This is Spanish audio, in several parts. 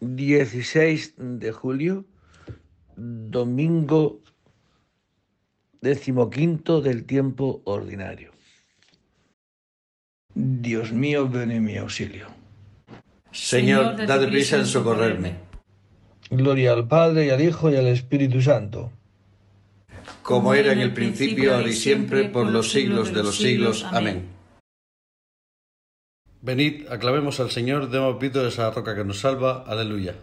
16 de julio, domingo decimoquinto del tiempo ordinario. Dios mío, ven en mi auxilio. Señor, date prisa en socorrerme. Gloria al Padre y al Hijo y al Espíritu Santo. Como era en el principio, ahora y siempre, por los siglos de los siglos. Amén. Venid, aclamemos al Señor, demos pito de esa roca que nos salva. Aleluya.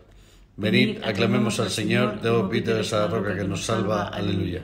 Venid, aclamemos al Señor, demos pito de esa roca que nos salva. Aleluya.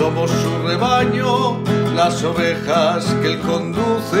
Somos su rebaño, las ovejas que Él conduce.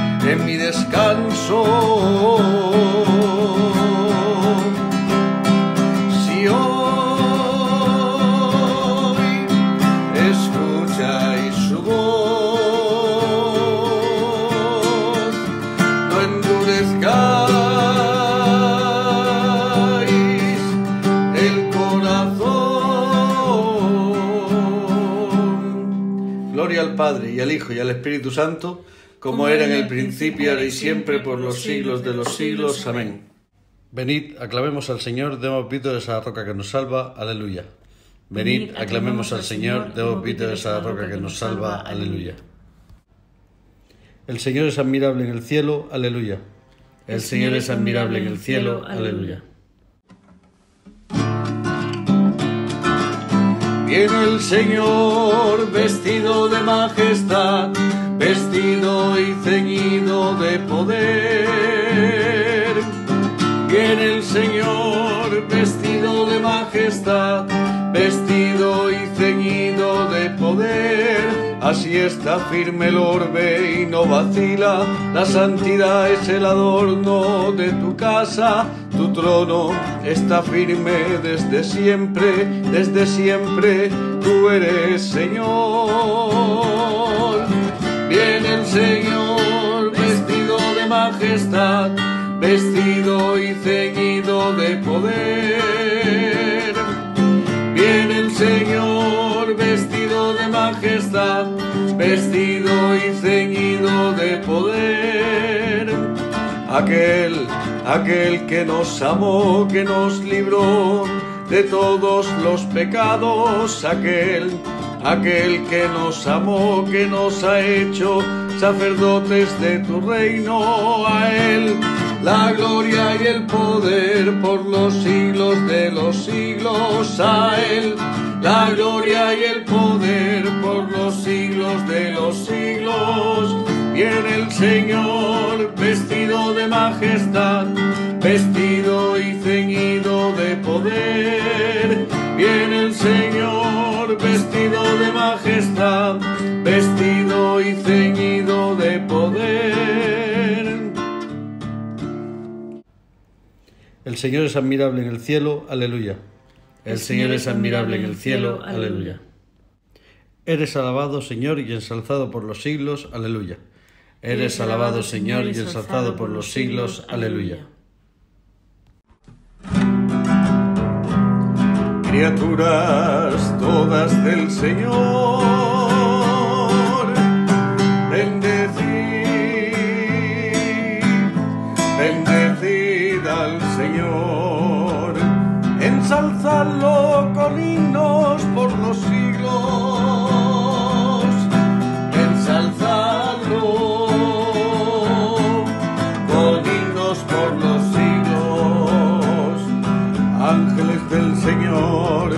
en mi descanso. Si hoy escucháis su voz, no endurezcáis el corazón. Gloria al Padre y al Hijo y al Espíritu Santo, como era en el principio, ahora y siempre, por los siglos de los siglos. Amén. Venid, aclamemos al Señor, demos pito de esa roca que nos salva. Aleluya. Venid, aclamemos al Señor, demos pito de esa roca que nos salva. Aleluya. El Señor es admirable en el cielo. Aleluya. El Señor es admirable en el cielo. Aleluya. Viene el Señor vestido de majestad, vestido y ceñido de poder. Viene el Señor vestido de majestad, vestido y ceñido de poder. Así está firme el orbe y no vacila, la santidad es el adorno de tu casa, tu trono está firme desde siempre, desde siempre tú eres Señor. Vestido y ceñido de poder. Viene el Señor vestido de majestad, vestido y ceñido de poder. aquel, aquel que nos amó, que nos libró de todos los pecados, aquel, aquel que nos amó, que nos ha hecho sacerdotes de tu reino, a él la gloria y el poder por los siglos de los siglos, a él la gloria y el poder por los siglos de los siglos. Viene el Señor vestido de majestad, vestido y ceñido de poder. Viene el Señor vestido de majestad, vestido y ceñido El Señor es admirable en el cielo, aleluya. El Señor es admirable en el cielo, aleluya. Eres alabado, Señor, y ensalzado por los siglos, aleluya. Eres alabado, Señor, y ensalzado por los siglos, aleluya. Criaturas todas del Señor, ensalzadlo con himnos por los siglos, ensalzadlo con himnos por los siglos, ángeles del Señor,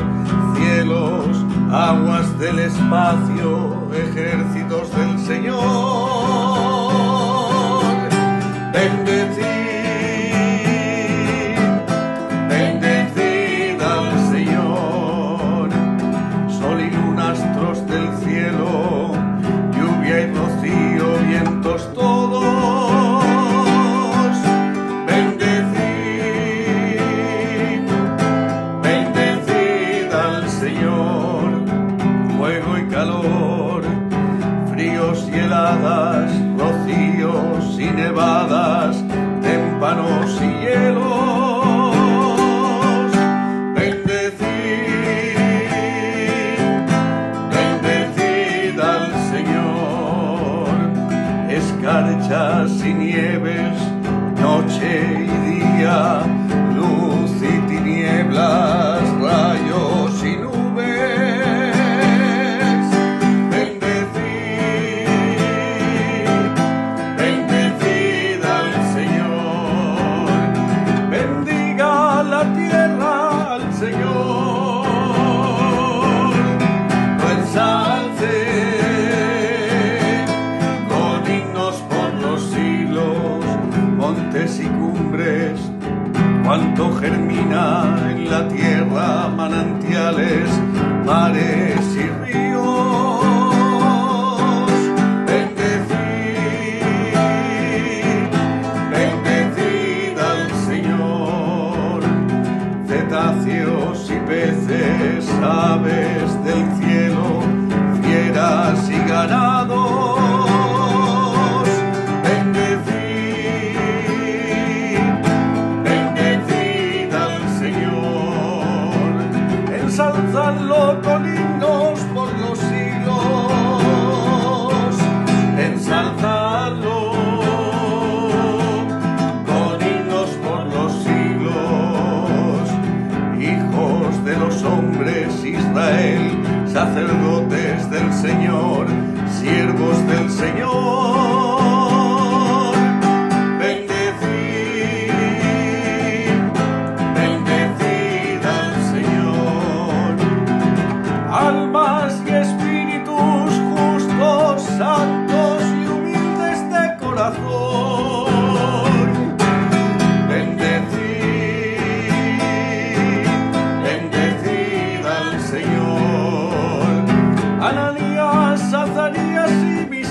cielos, aguas del espacio, ejércitos del Señor,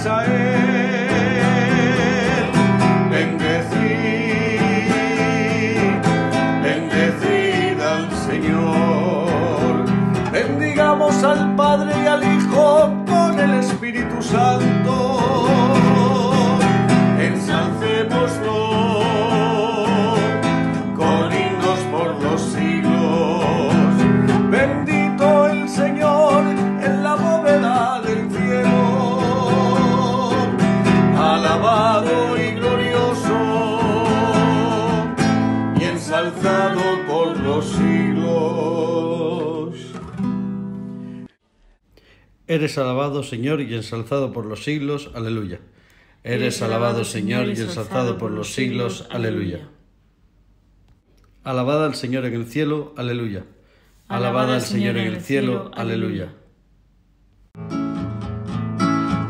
sorry Eres alabado, Señor, y ensalzado por los siglos. Aleluya. Eres alabado, Señor, y ensalzado por los siglos. Aleluya. Alabada al Señor en el cielo. Aleluya. Alabada al Señor en el cielo. Aleluya.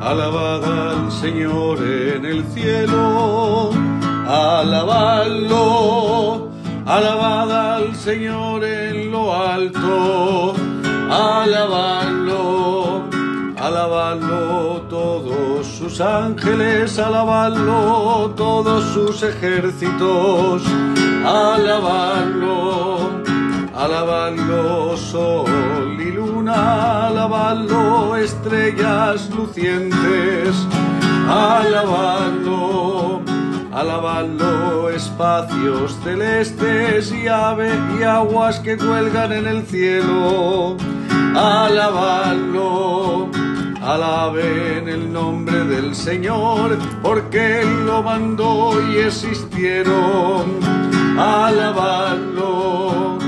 Alabada al Señor en el cielo, alabadlo, alabada al Señor en lo alto, alabadlo, alabadlo todos sus ángeles, alabadlo todos sus ejércitos, alabadlo, alabadlo sol y luna, alabadlo estrellas lucientes, alabadlo, alabadlo espacios celestes y ave y aguas que cuelgan en el cielo, alabadlo. Alaben el nombre del Señor, porque Él lo mandó y existieron. Alabadlo,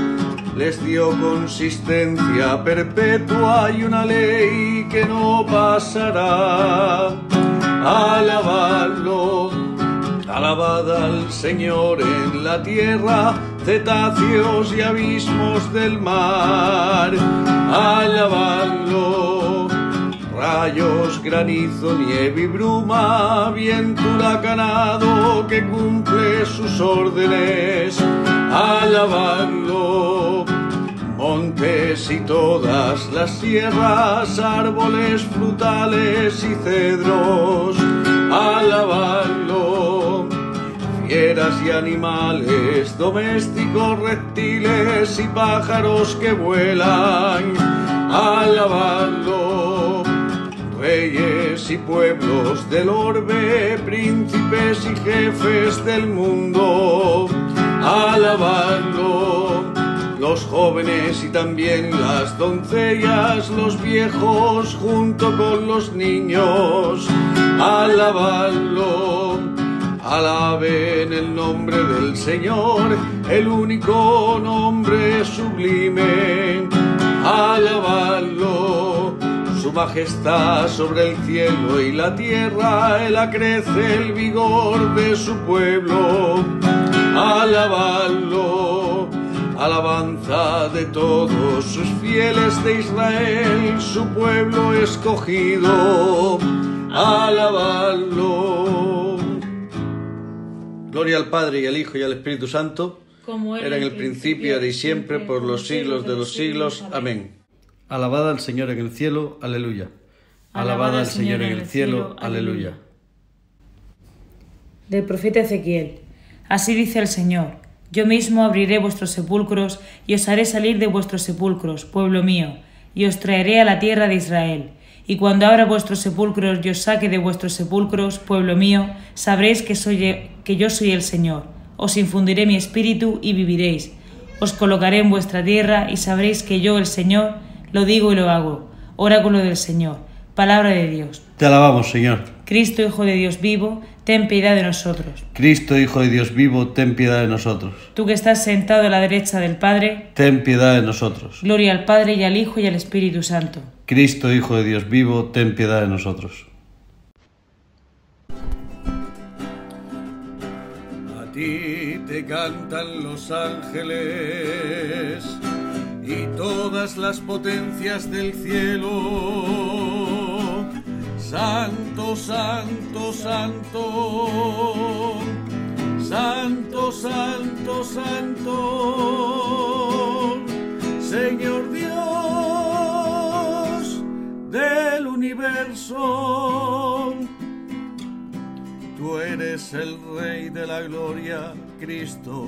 les dio consistencia perpetua y una ley que no pasará. Alabadlo, alabad al Señor en la tierra, cetáceos y abismos del mar. Alabadlo, rayos, granizo, nieve y bruma, viento huracanado que cumple sus órdenes. Alabadlo, montes y todas las sierras, árboles frutales y cedros. Alabadlo, fieras y animales domésticos, reptiles y pájaros que vuelan. Alabadlo, reyes y pueblos del orbe, príncipes y jefes del mundo. Alabadlo, los jóvenes y también las doncellas, los viejos junto con los niños. Alabadlo, alaben el nombre del Señor, el único nombre sublime. Alabadlo, majestad sobre el cielo y la tierra, él acrece el vigor de su pueblo. Alabadlo, alabanza de todos sus fieles de Israel, su pueblo escogido. Alabadlo. Gloria al Padre y al Hijo y al Espíritu Santo, como era en el principio, ahora y siempre, por los siglos de los siglos. Amén. Alabada al Señor en el cielo. Aleluya. Alabada al Señor en el cielo. Aleluya. Del profeta Ezequiel. Así dice el Señor. Yo mismo abriré vuestros sepulcros y os haré salir de vuestros sepulcros, pueblo mío, y os traeré a la tierra de Israel. Y cuando abra vuestros sepulcros y os saque de vuestros sepulcros, pueblo mío, sabréis que, soy, que yo soy el Señor. Os infundiré mi espíritu y viviréis. Os colocaré en vuestra tierra y sabréis que yo, el Señor, lo digo y lo hago. Oráculo del Señor. Palabra de Dios. Te alabamos, Señor. Cristo, Hijo de Dios vivo, ten piedad de nosotros. Cristo, Hijo de Dios vivo, ten piedad de nosotros. Tú que estás sentado a la derecha del Padre, Ten piedad de nosotros. gloria al Padre y al Hijo y al Espíritu Santo. Cristo, Hijo de Dios vivo, ten piedad de nosotros. A ti te cantan los ángeles y todas las potencias del cielo. Santo, santo, santo. Santo, santo, santo. Señor Dios del universo. Tú eres el Rey de la Gloria, Cristo.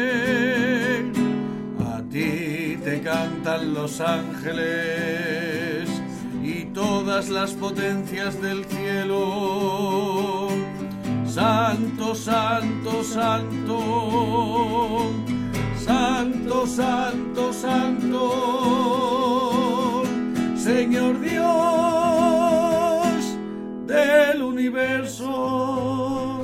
Cantan los ángeles y todas las potencias del cielo. Santo, santo, santo, santo, santo, santo, Señor Dios del universo.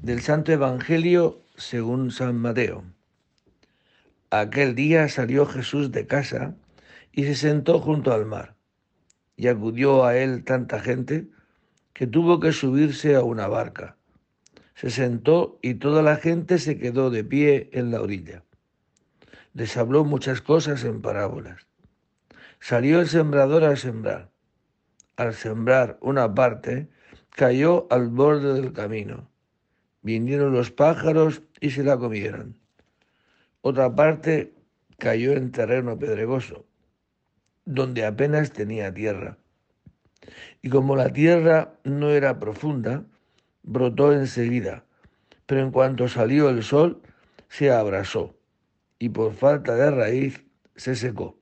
Del Santo Evangelio según San Mateo. Aquel día salió Jesús de casa y se sentó junto al mar. Y acudió a él tanta gente que tuvo que subirse a una barca. Se sentó y toda la gente se quedó de pie en la orilla. Les habló muchas cosas en parábolas. Salió el sembrador a sembrar. Al sembrar una parte, cayó al borde del camino Vinieron los pájaros y se la comieron. Otra parte cayó en terreno pedregoso, donde apenas tenía tierra. Y como la tierra no era profunda, brotó enseguida, pero en cuanto salió el sol, se abrasó y por falta de raíz se secó.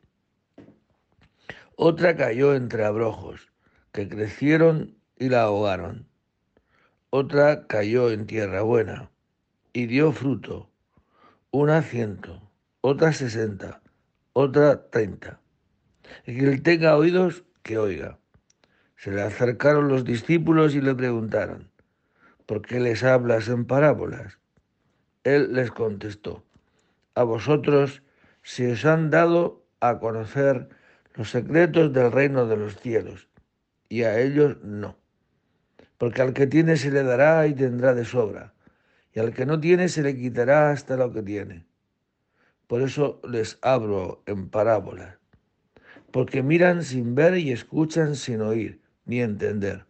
Otra cayó entre abrojos, que crecieron y la ahogaron. Otra cayó en tierra buena y dio fruto, una ciento, otra sesenta, otra treinta. El que tenga oídos, que oiga. Se le acercaron los discípulos y le preguntaron, ¿por qué les hablas en parábolas? Él les contestó, a vosotros se os han dado a conocer los secretos del reino de los cielos, y a ellos no porque al que tiene se le dará y tendrá de sobra, y al que no tiene se le quitará hasta lo que tiene. Por eso les hablo en parábolas, porque miran sin ver y escuchan sin oír ni entender.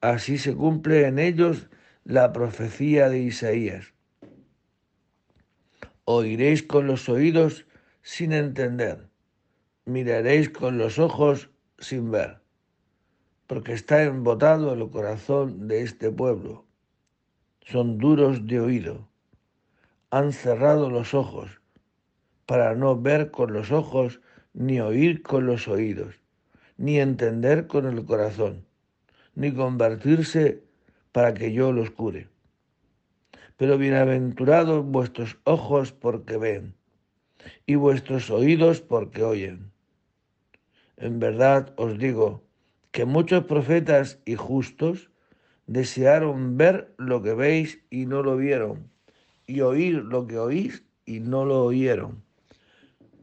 Así se cumple en ellos la profecía de Isaías. Oiréis con los oídos sin entender, miraréis con los ojos sin ver porque está embotado el corazón de este pueblo. Son duros de oído. Han cerrado los ojos para no ver con los ojos, ni oír con los oídos, ni entender con el corazón, ni convertirse para que yo los cure. Pero bienaventurados vuestros ojos porque ven, y vuestros oídos porque oyen. En verdad os digo, que muchos profetas y justos desearon ver lo que veis y no lo vieron, y oír lo que oís y no lo oyeron.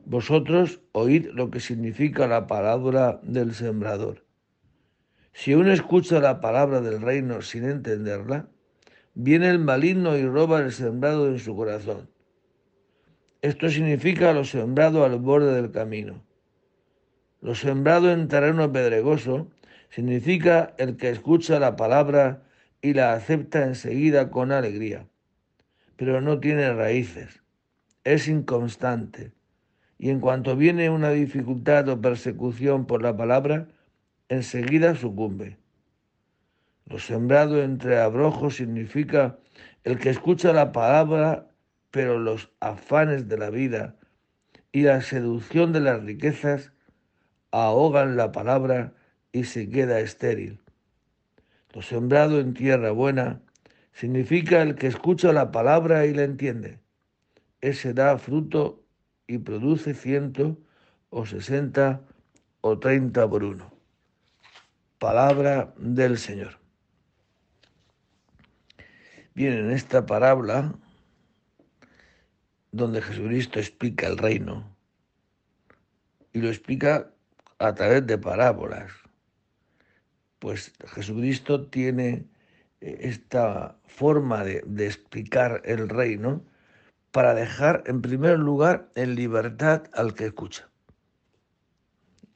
Vosotros oíd lo que significa la palabra del sembrador. Si uno escucha la palabra del reino sin entenderla, viene el maligno y roba el sembrado en su corazón. Esto significa lo sembrado al borde del camino. Lo sembrado en terreno pedregoso significa el que escucha la palabra y la acepta enseguida con alegría, pero no tiene raíces, es inconstante, y en cuanto viene una dificultad o persecución por la palabra, enseguida sucumbe. Lo sembrado entre abrojos significa el que escucha la palabra, pero los afanes de la vida y la seducción de las riquezas ahogan la palabra y se queda estéril. Lo sembrado en tierra buena significa el que escucha la palabra y la entiende. Ese da fruto y produce ciento o sesenta o treinta por uno. Palabra del Señor. Bien, en esta parábola, donde Jesucristo explica el reino, y lo explica a través de parábolas, pues Jesucristo tiene eh, esta forma de, explicar el reino para dejar en primer lugar en libertad al que escucha.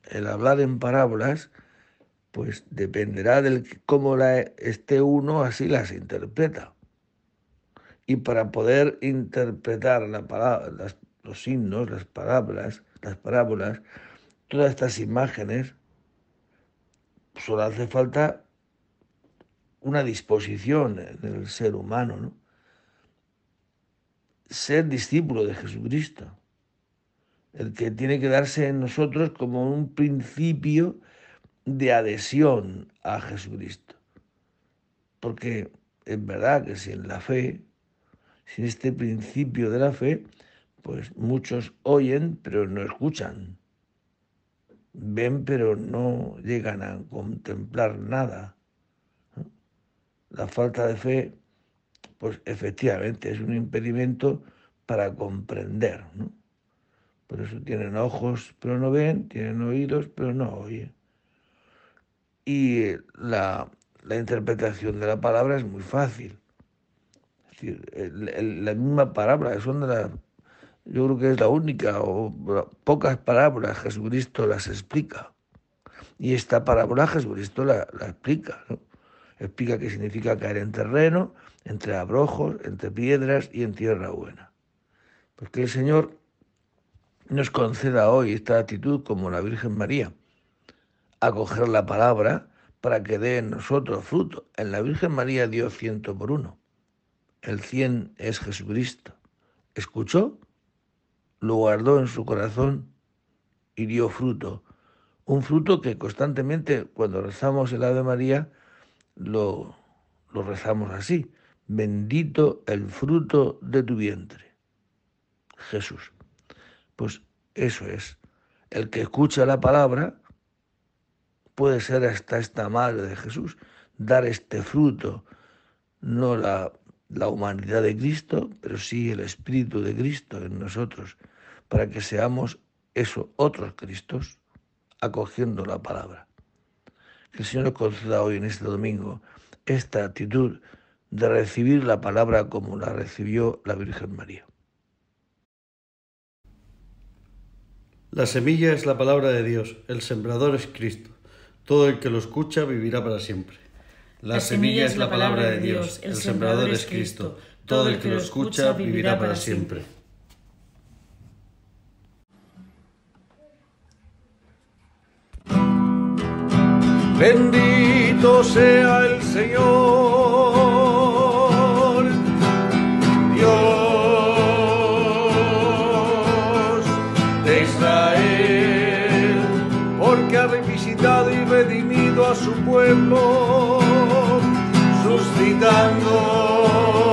El hablar en parábolas, pues dependerá de cómo la esté uno, así las interpreta. Y para poder interpretar la palabra, los signos, las palabras, las parábolas, todas estas imágenes, solo hace falta una disposición en el ser humano, ¿no? ser discípulo de Jesucristo, el que tiene que darse en nosotros como un principio de adhesión a Jesucristo. Porque es verdad que sin la fe, sin este principio de la fe, pues muchos oyen pero no escuchan, ven pero no llegan a contemplar nada. La falta de fe, pues efectivamente es un impedimento para comprender. Por eso tienen ojos pero no ven, tienen oídos pero no oyen. Y la, interpretación de la palabra es muy fácil. Es decir, la misma palabra, son de las yo creo que es la única o pocas parábolas Jesucristo las explica. Y esta parábola Jesucristo la, la explica. Explica qué significa caer en terreno, entre abrojos, entre piedras y en tierra buena. Porque el Señor nos conceda hoy esta actitud como la Virgen María, acoger la palabra para que dé en nosotros fruto. En la Virgen María dio ciento por uno. El cien es Jesucristo. ¿Escuchó? Lo guardó en su corazón y dio fruto. Un fruto que constantemente cuando rezamos el Ave María lo, lo rezamos así. Bendito el fruto de tu vientre. Jesús. Pues eso es. El que escucha la palabra puede ser hasta esta madre de Jesús, dar este fruto, no la, la humanidad de Cristo, pero sí el Espíritu de Cristo en nosotros para que seamos eso, otros Cristos, acogiendo la palabra. Que el Señor nos conceda hoy en este domingo esta actitud de recibir la palabra como la recibió la Virgen María. La semilla es la palabra de Dios, el sembrador es Cristo. Todo el que lo escucha vivirá para siempre. La, semilla es la palabra de Dios, el sembrador es Cristo. Todo el que lo escucha vivirá para siempre. Bendito sea el Señor, Dios de Israel, porque ha revisitado y redimido a su pueblo, suscitando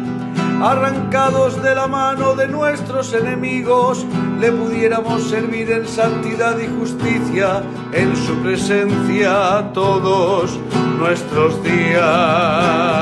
arrancados de la mano de nuestros enemigos, le pudiéramos servir en santidad y justicia en su presencia todos nuestros días.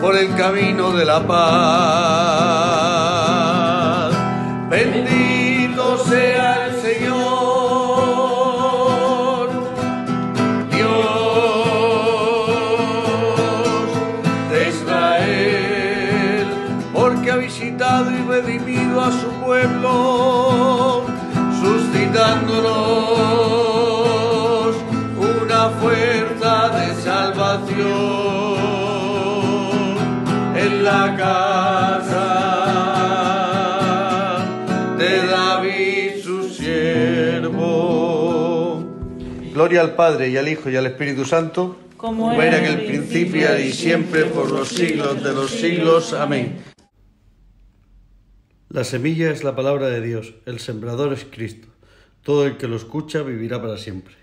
por el camino de la paz. Bendito sea Gloria al Padre y al Hijo y al Espíritu Santo como era en el principio y siempre por los siglos de los siglos. Amén. La semilla es la palabra de Dios, el sembrador es Cristo. Todo el que lo escucha vivirá para siempre.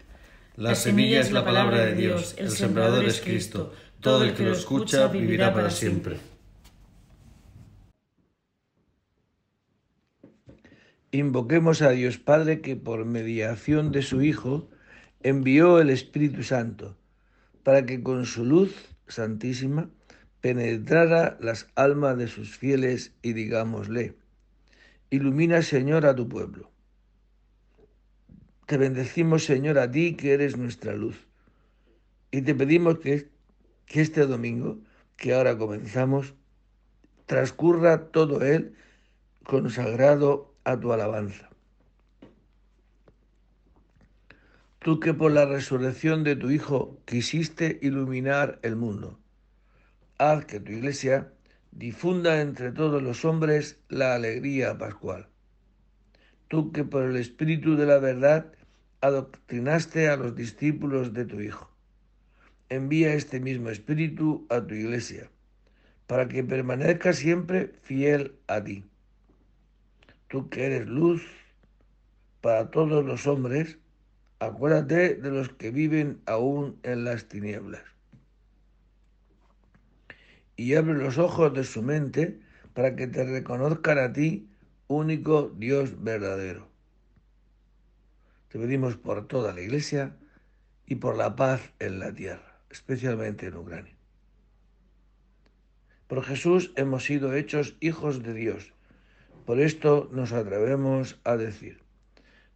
La, semilla es la palabra de Dios, el sembrador es Cristo. Todo el que lo escucha vivirá para siempre. Invoquemos a Dios Padre que por mediación de su Hijo envió el Espíritu Santo para que con su luz santísima penetrara las almas de sus fieles y digámosle, ilumina Señor a tu pueblo. Te bendecimos Señor a ti que eres nuestra luz y te pedimos que, que este domingo que ahora comenzamos transcurra todo él consagrado a tu alabanza. Tú que por la resurrección de tu Hijo quisiste iluminar el mundo. Haz que tu iglesia difunda entre todos los hombres la alegría pascual. Tú que por el Espíritu de la verdad adoctrinaste a los discípulos de tu Hijo. Envía este mismo Espíritu a tu iglesia, para que permanezca siempre fiel a ti. Tú que eres luz para todos los hombres, Acuérdate de los que viven aún en las tinieblas. Y abre los ojos de su mente para que te reconozcan a ti, único Dios verdadero. Te pedimos por toda la Iglesia y por la paz en la tierra, especialmente en Ucrania. Por Jesús hemos sido hechos hijos de Dios. Por esto nos atrevemos a decir,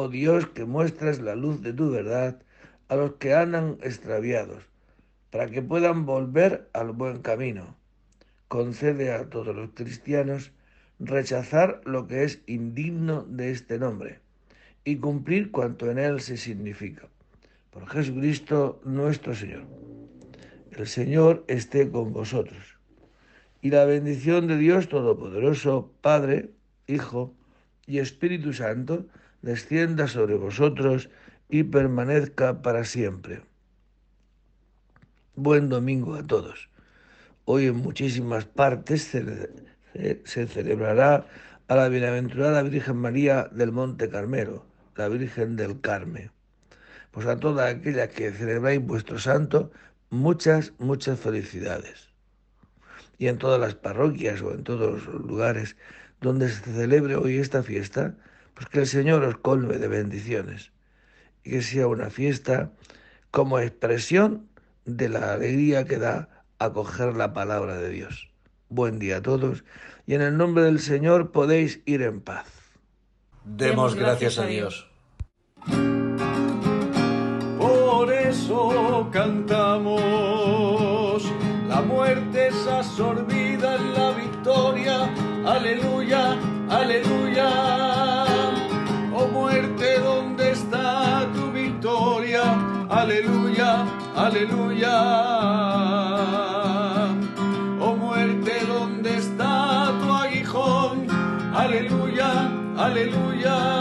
oh Dios, que muestras la luz de tu verdad a los que andan extraviados, para que puedan volver al buen camino. Concede a todos los cristianos rechazar lo que es indigno de este nombre y cumplir cuanto en él se significa. Por Jesucristo nuestro Señor. El Señor esté con vosotros. Y la bendición de Dios Todopoderoso, Padre, Hijo y Espíritu Santo, descienda sobre vosotros y permanezca para siempre. Buen domingo a todos. Hoy en muchísimas partes se, celebrará a la bienaventurada Virgen María del Monte Carmelo, la Virgen del Carmen. Pues a todas aquellas que celebráis vuestro santo, muchas, muchas felicidades. Y en todas las parroquias o en todos los lugares donde se celebre hoy esta fiesta, pues que el Señor os colme de bendiciones y que sea una fiesta como expresión de la alegría que da acoger la palabra de Dios. Buen día a todos y en el nombre del Señor podéis ir en paz. Demos gracias a Dios. Por eso cantamos, la muerte es absorbida en la victoria, aleluya, aleluya Aleluya, aleluya. Oh muerte, ¿dónde está tu aguijón? Aleluya, aleluya.